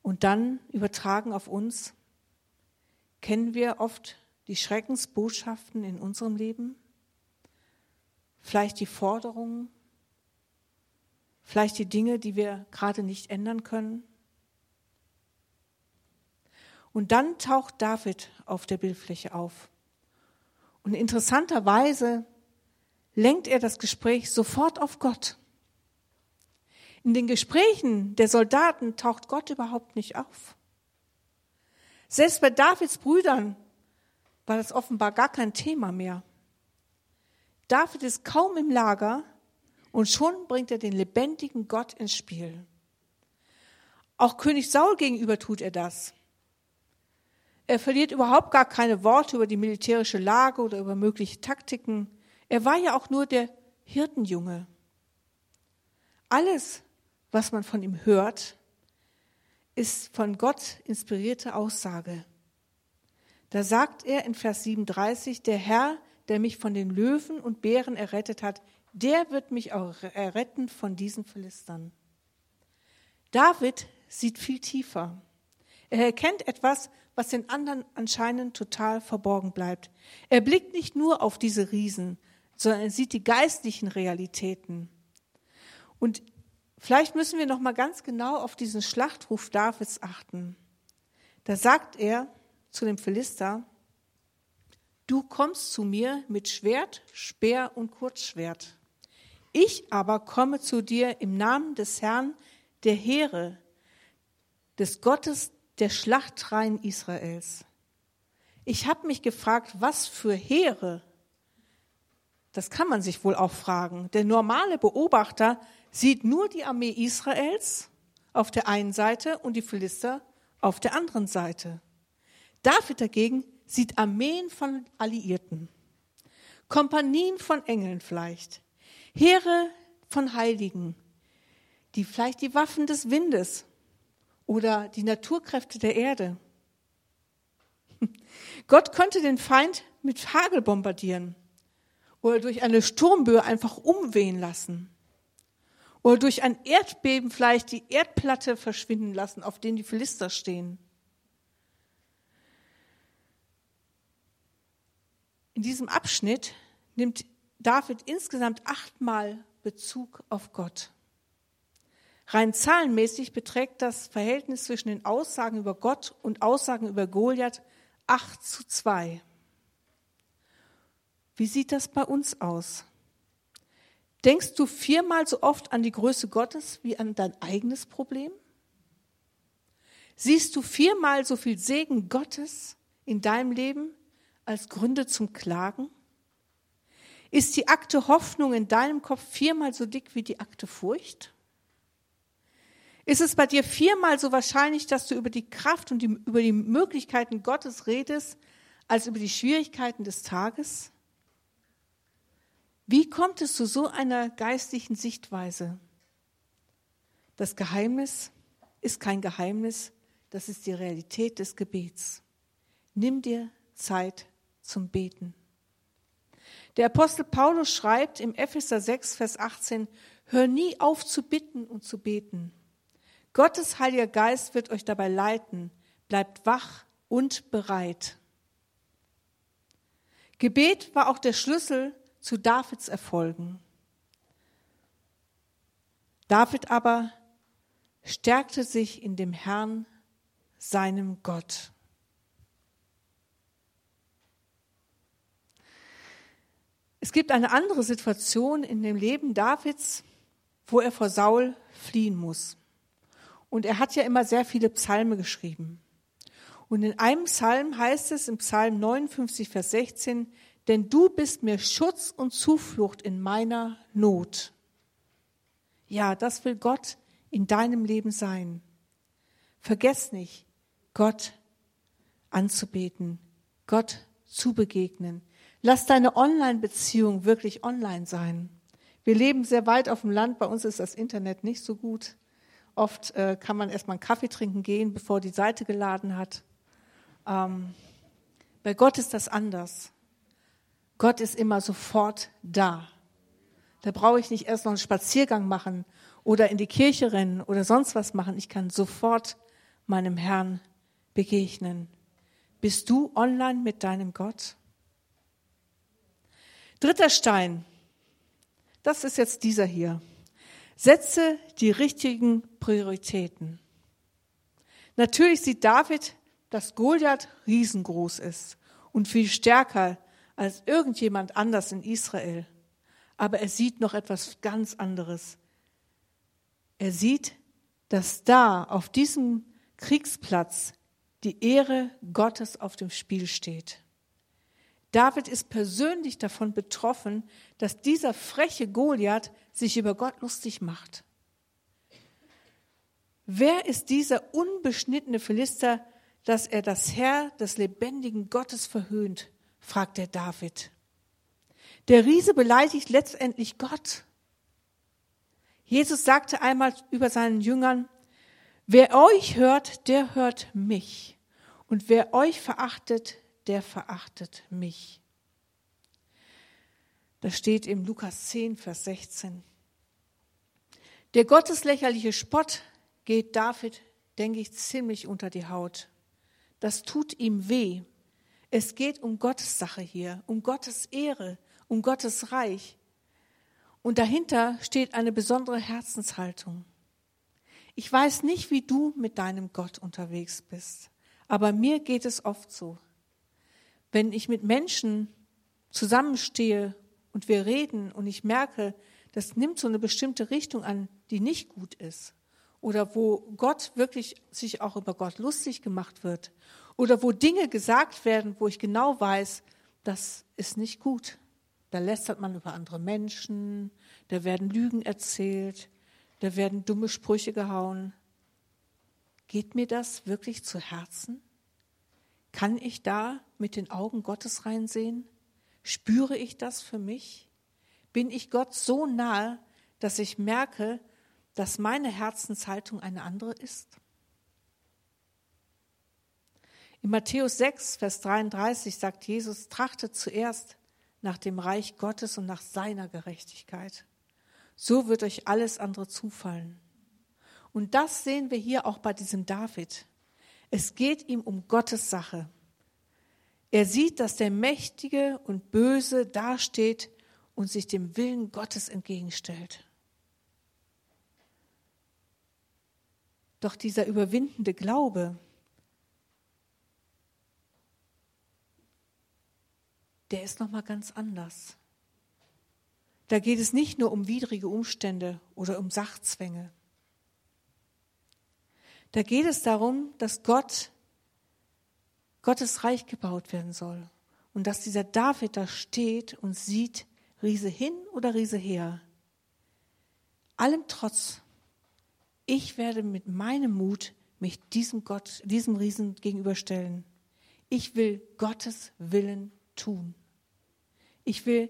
Und dann übertragen auf uns, kennen wir oft die Schreckensbotschaften in unserem Leben? Vielleicht die Forderungen? Vielleicht die Dinge, die wir gerade nicht ändern können? Und dann taucht David auf der Bildfläche auf. Und interessanterweise lenkt er das Gespräch sofort auf Gott. In den Gesprächen der Soldaten taucht Gott überhaupt nicht auf. Selbst bei Davids Brüdern war das offenbar gar kein Thema mehr. David ist kaum im Lager und schon bringt er den lebendigen Gott ins Spiel. Auch König Saul gegenüber tut er das. Er verliert überhaupt gar keine Worte über die militärische Lage oder über mögliche Taktiken. Er war ja auch nur der Hirtenjunge. Alles, was man von ihm hört, ist von Gott inspirierte Aussage. Da sagt er in Vers 37, der Herr, der mich von den Löwen und Bären errettet hat, der wird mich auch erretten von diesen Philistern. David sieht viel tiefer. Er erkennt etwas, was den anderen anscheinend total verborgen bleibt. Er blickt nicht nur auf diese Riesen, sondern er sieht die geistlichen Realitäten. Und Vielleicht müssen wir noch mal ganz genau auf diesen Schlachtruf Davids achten. Da sagt er zu dem Philister: Du kommst zu mir mit Schwert, Speer und Kurzschwert. Ich aber komme zu dir im Namen des Herrn der Heere, des Gottes der Schlachtreihen Israels. Ich habe mich gefragt, was für Heere das kann man sich wohl auch fragen. Der normale Beobachter sieht nur die Armee Israels auf der einen Seite und die Philister auf der anderen Seite. David dagegen sieht Armeen von Alliierten, Kompanien von Engeln vielleicht, Heere von Heiligen, die vielleicht die Waffen des Windes oder die Naturkräfte der Erde. Gott könnte den Feind mit Hagel bombardieren oder durch eine Sturmböe einfach umwehen lassen oder durch ein Erdbeben vielleicht die Erdplatte verschwinden lassen, auf denen die Philister stehen. In diesem Abschnitt nimmt David insgesamt achtmal Bezug auf Gott. Rein zahlenmäßig beträgt das Verhältnis zwischen den Aussagen über Gott und Aussagen über Goliath 8 zu 2. Wie sieht das bei uns aus? Denkst du viermal so oft an die Größe Gottes wie an dein eigenes Problem? Siehst du viermal so viel Segen Gottes in deinem Leben als Gründe zum Klagen? Ist die Akte Hoffnung in deinem Kopf viermal so dick wie die Akte Furcht? Ist es bei dir viermal so wahrscheinlich, dass du über die Kraft und die, über die Möglichkeiten Gottes redest, als über die Schwierigkeiten des Tages? Wie kommt es zu so einer geistlichen Sichtweise? Das Geheimnis ist kein Geheimnis, das ist die Realität des Gebets. Nimm dir Zeit zum Beten. Der Apostel Paulus schreibt im Epheser 6, Vers 18, hör nie auf zu bitten und zu beten. Gottes Heiliger Geist wird euch dabei leiten. Bleibt wach und bereit. Gebet war auch der Schlüssel zu Davids Erfolgen. David aber stärkte sich in dem Herrn, seinem Gott. Es gibt eine andere Situation in dem Leben Davids, wo er vor Saul fliehen muss. Und er hat ja immer sehr viele Psalme geschrieben. Und in einem Psalm heißt es, im Psalm 59, Vers 16, denn du bist mir Schutz und Zuflucht in meiner Not. Ja, das will Gott in deinem Leben sein. Vergess nicht, Gott anzubeten, Gott zu begegnen. Lass deine Online-Beziehung wirklich online sein. Wir leben sehr weit auf dem Land, bei uns ist das Internet nicht so gut. Oft äh, kann man erstmal einen Kaffee trinken gehen, bevor die Seite geladen hat. Ähm, bei Gott ist das anders. Gott ist immer sofort da. Da brauche ich nicht erst noch einen Spaziergang machen oder in die Kirche rennen oder sonst was machen. Ich kann sofort meinem Herrn begegnen. Bist du online mit deinem Gott? Dritter Stein. Das ist jetzt dieser hier. Setze die richtigen Prioritäten. Natürlich sieht David, dass Goliath riesengroß ist und viel stärker als irgendjemand anders in Israel. Aber er sieht noch etwas ganz anderes. Er sieht, dass da auf diesem Kriegsplatz die Ehre Gottes auf dem Spiel steht. David ist persönlich davon betroffen, dass dieser freche Goliath sich über Gott lustig macht. Wer ist dieser unbeschnittene Philister, dass er das Herr des lebendigen Gottes verhöhnt? fragt der David. Der Riese beleidigt letztendlich Gott. Jesus sagte einmal über seinen Jüngern, wer euch hört, der hört mich. Und wer euch verachtet, der verachtet mich. Das steht im Lukas 10, Vers 16. Der gotteslächerliche Spott geht David, denke ich, ziemlich unter die Haut. Das tut ihm weh. Es geht um Gottes Sache hier, um Gottes Ehre, um Gottes Reich. Und dahinter steht eine besondere Herzenshaltung. Ich weiß nicht, wie du mit deinem Gott unterwegs bist, aber mir geht es oft so. Wenn ich mit Menschen zusammenstehe und wir reden und ich merke, das nimmt so eine bestimmte Richtung an, die nicht gut ist, oder wo Gott wirklich sich auch über Gott lustig gemacht wird oder wo Dinge gesagt werden, wo ich genau weiß, das ist nicht gut. Da lästert man über andere Menschen, da werden Lügen erzählt, da werden dumme Sprüche gehauen. Geht mir das wirklich zu Herzen? Kann ich da mit den Augen Gottes reinsehen? Spüre ich das für mich? Bin ich Gott so nahe, dass ich merke, dass meine Herzenshaltung eine andere ist? In Matthäus 6, Vers 33 sagt Jesus, trachtet zuerst nach dem Reich Gottes und nach seiner Gerechtigkeit. So wird euch alles andere zufallen. Und das sehen wir hier auch bei diesem David. Es geht ihm um Gottes Sache. Er sieht, dass der Mächtige und Böse dasteht und sich dem Willen Gottes entgegenstellt. Doch dieser überwindende Glaube, der ist noch mal ganz anders. Da geht es nicht nur um widrige Umstände oder um Sachzwänge. Da geht es darum, dass Gott Gottes Reich gebaut werden soll und dass dieser David da steht und sieht, Riese hin oder Riese her. Allem trotz, ich werde mit meinem Mut mich diesem Gott, diesem Riesen gegenüberstellen. Ich will Gottes Willen tun. Ich will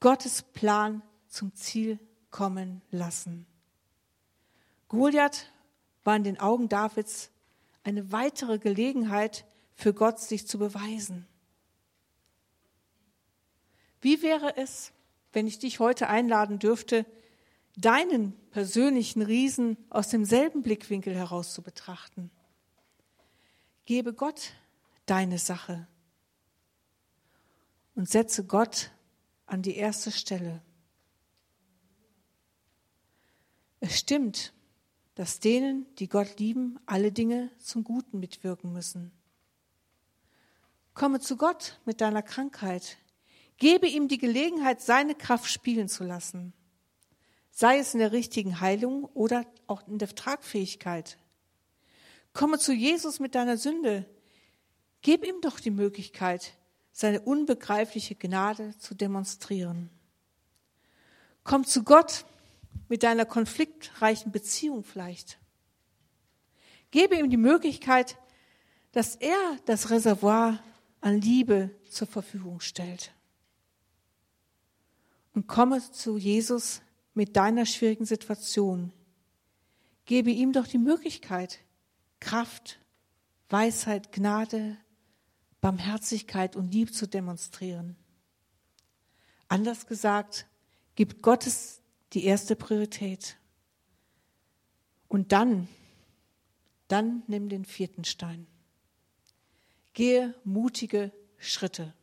Gottes Plan zum Ziel kommen lassen. Goliath war in den Augen Davids eine weitere Gelegenheit für Gott, sich zu beweisen. Wie wäre es, wenn ich dich heute einladen dürfte, deinen persönlichen Riesen aus demselben Blickwinkel heraus zu betrachten? Gebe Gott deine Sache und setze Gott an die erste Stelle. Es stimmt, dass denen, die Gott lieben, alle Dinge zum Guten mitwirken müssen. Komme zu Gott mit deiner Krankheit. Gebe ihm die Gelegenheit, seine Kraft spielen zu lassen. Sei es in der richtigen Heilung oder auch in der Tragfähigkeit. Komme zu Jesus mit deiner Sünde. Gib ihm doch die Möglichkeit, seine unbegreifliche Gnade zu demonstrieren. Komm zu Gott mit deiner konfliktreichen Beziehung vielleicht. Gebe ihm die Möglichkeit, dass er das Reservoir an Liebe zur Verfügung stellt. Und komme zu Jesus mit deiner schwierigen Situation. Gebe ihm doch die Möglichkeit, Kraft, Weisheit, Gnade, Barmherzigkeit und Liebe zu demonstrieren. Anders gesagt, gibt Gottes die erste Priorität. Und dann, dann nimm den vierten Stein. Gehe mutige Schritte.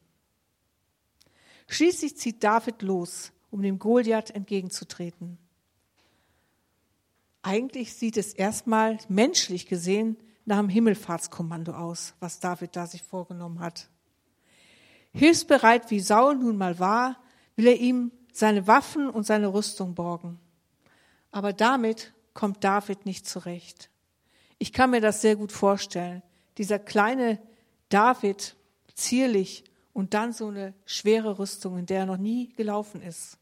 Schließlich zieht David los, um dem Goliath entgegenzutreten. Eigentlich sieht es erstmal menschlich gesehen nach dem Himmelfahrtskommando aus, was David da sich vorgenommen hat. Hilfsbereit wie Saul nun mal war, will er ihm seine Waffen und seine Rüstung borgen. Aber damit kommt David nicht zurecht. Ich kann mir das sehr gut vorstellen. Dieser kleine David, zierlich und dann so eine schwere Rüstung, in der er noch nie gelaufen ist.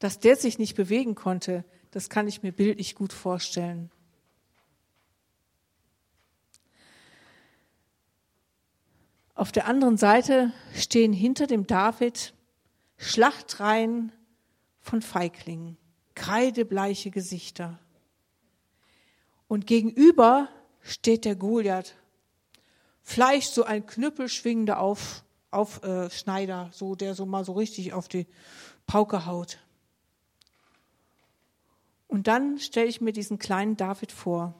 Dass der sich nicht bewegen konnte, das kann ich mir bildlich gut vorstellen. Auf der anderen Seite stehen hinter dem David Schlachtreihen von Feiglingen, kreidebleiche Gesichter. Und gegenüber steht der Goliath Vielleicht so ein knüppelschwingender auf, Aufschneider, äh, so, der so mal so richtig auf die Pauke haut. Und dann stelle ich mir diesen kleinen David vor.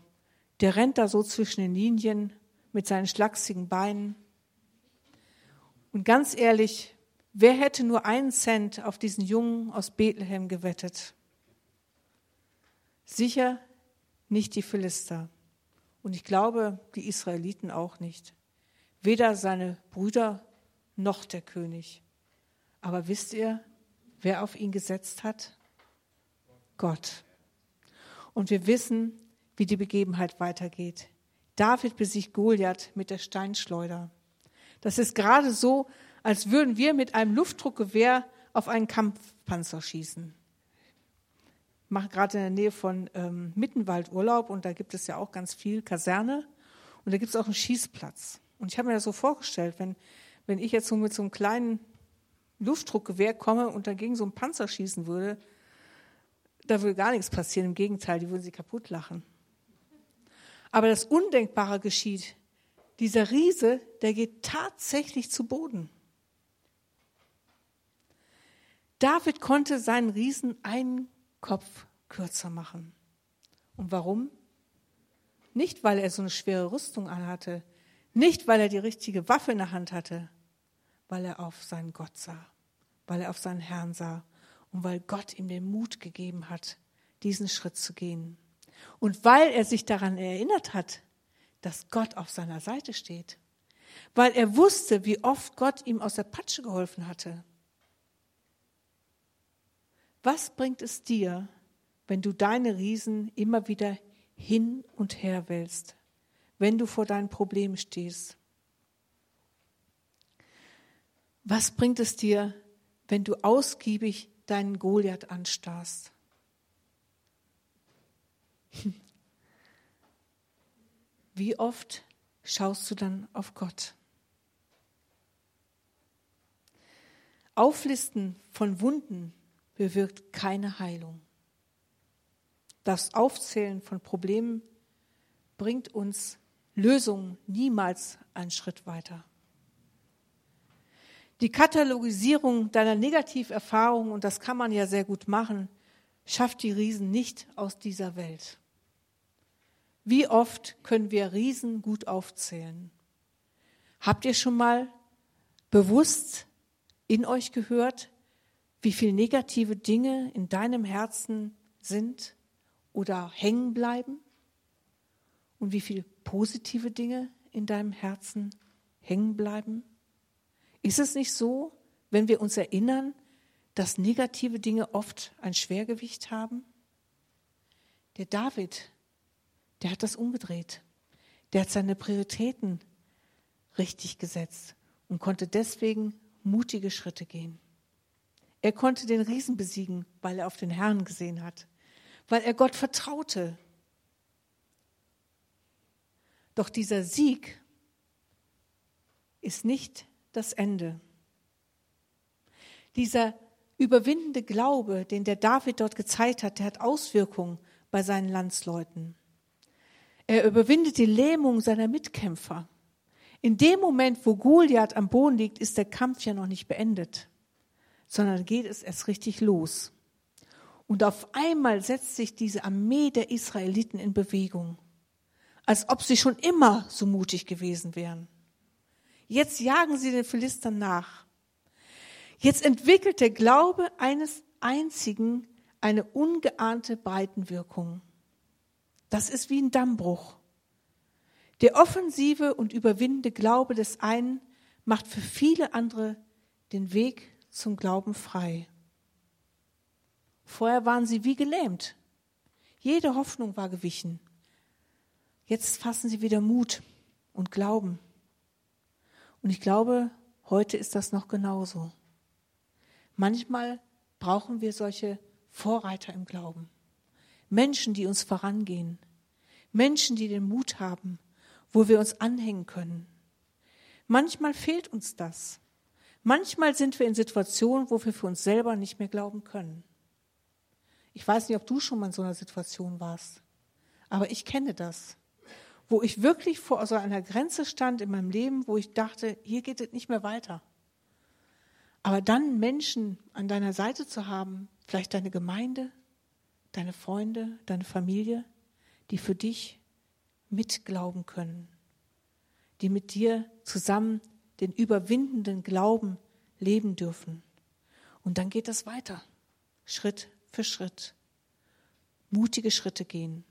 Der rennt da so zwischen den Linien mit seinen schlachsigen Beinen. Und ganz ehrlich, wer hätte nur einen Cent auf diesen Jungen aus Bethlehem gewettet? Sicher nicht die Philister. Und ich glaube, die Israeliten auch nicht. Weder seine Brüder noch der König. Aber wisst ihr, wer auf ihn gesetzt hat? Gott. Und wir wissen, wie die Begebenheit weitergeht. David besiegt Goliath mit der Steinschleuder. Das ist gerade so, als würden wir mit einem Luftdruckgewehr auf einen Kampfpanzer schießen. Ich mache gerade in der Nähe von ähm, Mittenwald Urlaub und da gibt es ja auch ganz viel Kaserne und da gibt es auch einen Schießplatz. Und ich habe mir das so vorgestellt, wenn, wenn ich jetzt so mit so einem kleinen Luftdruckgewehr komme und dagegen so einen Panzer schießen würde, da würde gar nichts passieren. Im Gegenteil, die würden sie kaputt lachen. Aber das Undenkbare geschieht. Dieser Riese, der geht tatsächlich zu Boden. David konnte seinen Riesen einen Kopf kürzer machen. Und warum? Nicht, weil er so eine schwere Rüstung anhatte, nicht, weil er die richtige Waffe in der Hand hatte, weil er auf seinen Gott sah, weil er auf seinen Herrn sah und weil Gott ihm den Mut gegeben hat, diesen Schritt zu gehen. Und weil er sich daran erinnert hat, dass Gott auf seiner Seite steht. Weil er wusste, wie oft Gott ihm aus der Patsche geholfen hatte. Was bringt es dir, wenn du deine Riesen immer wieder hin und her wälzt, wenn du vor deinem Problem stehst? Was bringt es dir, wenn du ausgiebig deinen Goliath anstarrst? Wie oft schaust du dann auf Gott? Auflisten von Wunden bewirkt keine Heilung. Das Aufzählen von Problemen bringt uns Lösungen niemals einen Schritt weiter. Die Katalogisierung deiner Negativerfahrungen, und das kann man ja sehr gut machen, schafft die Riesen nicht aus dieser Welt. Wie oft können wir Riesen gut aufzählen? Habt ihr schon mal bewusst in euch gehört, wie viele negative Dinge in deinem Herzen sind oder hängen bleiben? Und wie viele positive Dinge in deinem Herzen hängen bleiben? Ist es nicht so, wenn wir uns erinnern, dass negative Dinge oft ein Schwergewicht haben? Der David der hat das umgedreht. Der hat seine Prioritäten richtig gesetzt und konnte deswegen mutige Schritte gehen. Er konnte den Riesen besiegen, weil er auf den Herrn gesehen hat, weil er Gott vertraute. Doch dieser Sieg ist nicht das Ende. Dieser überwindende Glaube, den der David dort gezeigt hat, der hat Auswirkungen bei seinen Landsleuten. Er überwindet die Lähmung seiner Mitkämpfer. In dem Moment, wo Goliath am Boden liegt, ist der Kampf ja noch nicht beendet, sondern geht es erst richtig los. Und auf einmal setzt sich diese Armee der Israeliten in Bewegung, als ob sie schon immer so mutig gewesen wären. Jetzt jagen sie den Philistern nach. Jetzt entwickelt der Glaube eines einzigen eine ungeahnte Breitenwirkung. Das ist wie ein Dammbruch. Der offensive und überwindende Glaube des einen macht für viele andere den Weg zum Glauben frei. Vorher waren sie wie gelähmt. Jede Hoffnung war gewichen. Jetzt fassen sie wieder Mut und Glauben. Und ich glaube, heute ist das noch genauso. Manchmal brauchen wir solche Vorreiter im Glauben. Menschen, die uns vorangehen, Menschen, die den Mut haben, wo wir uns anhängen können. Manchmal fehlt uns das. Manchmal sind wir in Situationen, wo wir für uns selber nicht mehr glauben können. Ich weiß nicht, ob du schon mal in so einer Situation warst, aber ich kenne das, wo ich wirklich vor so einer Grenze stand in meinem Leben, wo ich dachte, hier geht es nicht mehr weiter. Aber dann Menschen an deiner Seite zu haben, vielleicht deine Gemeinde, deine Freunde, deine Familie, die für dich mitglauben können, die mit dir zusammen den überwindenden Glauben leben dürfen. Und dann geht das weiter, Schritt für Schritt. Mutige Schritte gehen.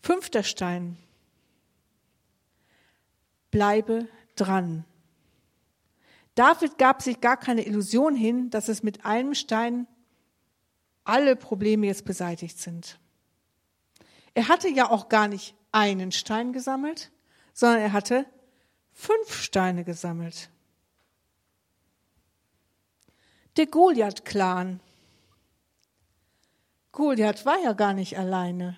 Fünfter Stein. Bleibe dran. David gab sich gar keine Illusion hin, dass es mit einem Stein alle Probleme jetzt beseitigt sind. Er hatte ja auch gar nicht einen Stein gesammelt, sondern er hatte fünf Steine gesammelt. Der Goliath-Clan. Goliath war ja gar nicht alleine.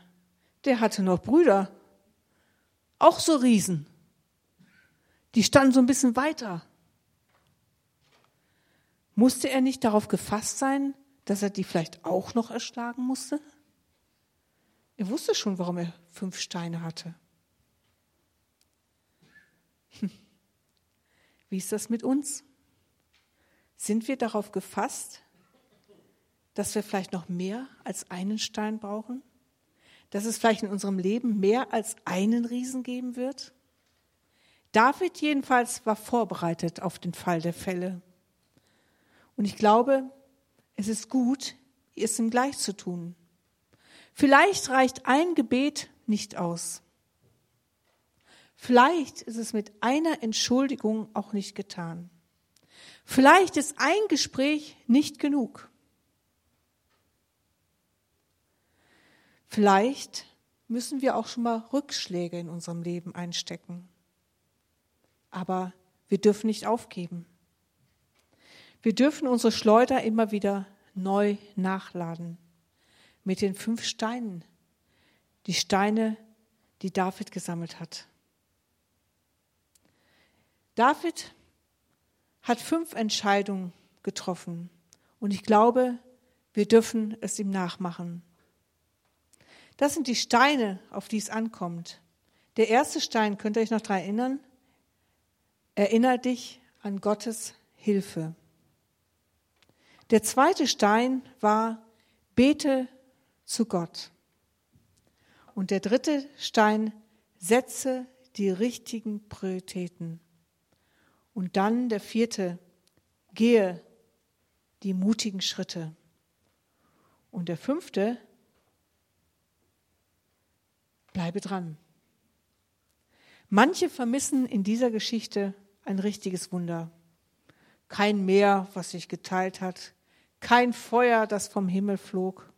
Der hatte noch Brüder. Auch so Riesen. Die standen so ein bisschen weiter. Musste er nicht darauf gefasst sein, dass er die vielleicht auch noch erschlagen musste? Er wusste schon, warum er fünf Steine hatte. Wie ist das mit uns? Sind wir darauf gefasst, dass wir vielleicht noch mehr als einen Stein brauchen? Dass es vielleicht in unserem Leben mehr als einen Riesen geben wird? David jedenfalls war vorbereitet auf den Fall der Fälle. Und ich glaube, es ist gut, es ihm gleich zu tun. Vielleicht reicht ein Gebet nicht aus. Vielleicht ist es mit einer Entschuldigung auch nicht getan. Vielleicht ist ein Gespräch nicht genug. Vielleicht müssen wir auch schon mal Rückschläge in unserem Leben einstecken. Aber wir dürfen nicht aufgeben. Wir dürfen unsere Schleuder immer wieder neu nachladen mit den fünf Steinen, die Steine, die David gesammelt hat. David hat fünf Entscheidungen getroffen und ich glaube, wir dürfen es ihm nachmachen. Das sind die Steine, auf die es ankommt. Der erste Stein, könnt ihr euch noch daran erinnern? Erinner dich an Gottes Hilfe. Der zweite Stein war, bete zu Gott. Und der dritte Stein, setze die richtigen Prioritäten. Und dann der vierte, gehe die mutigen Schritte. Und der fünfte, bleibe dran. Manche vermissen in dieser Geschichte ein richtiges Wunder. Kein Meer, was sich geteilt hat, kein Feuer, das vom Himmel flog,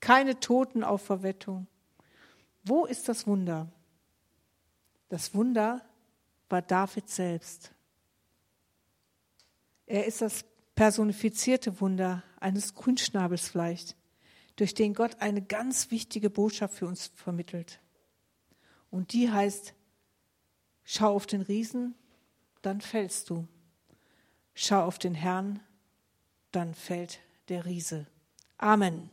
keine Totenauferwettung. Wo ist das Wunder? Das Wunder war David selbst. Er ist das personifizierte Wunder eines Grünschnabels vielleicht, durch den Gott eine ganz wichtige Botschaft für uns vermittelt. Und die heißt, schau auf den Riesen, dann fällst du. Schau auf den Herrn, dann fällt der Riese. Amen.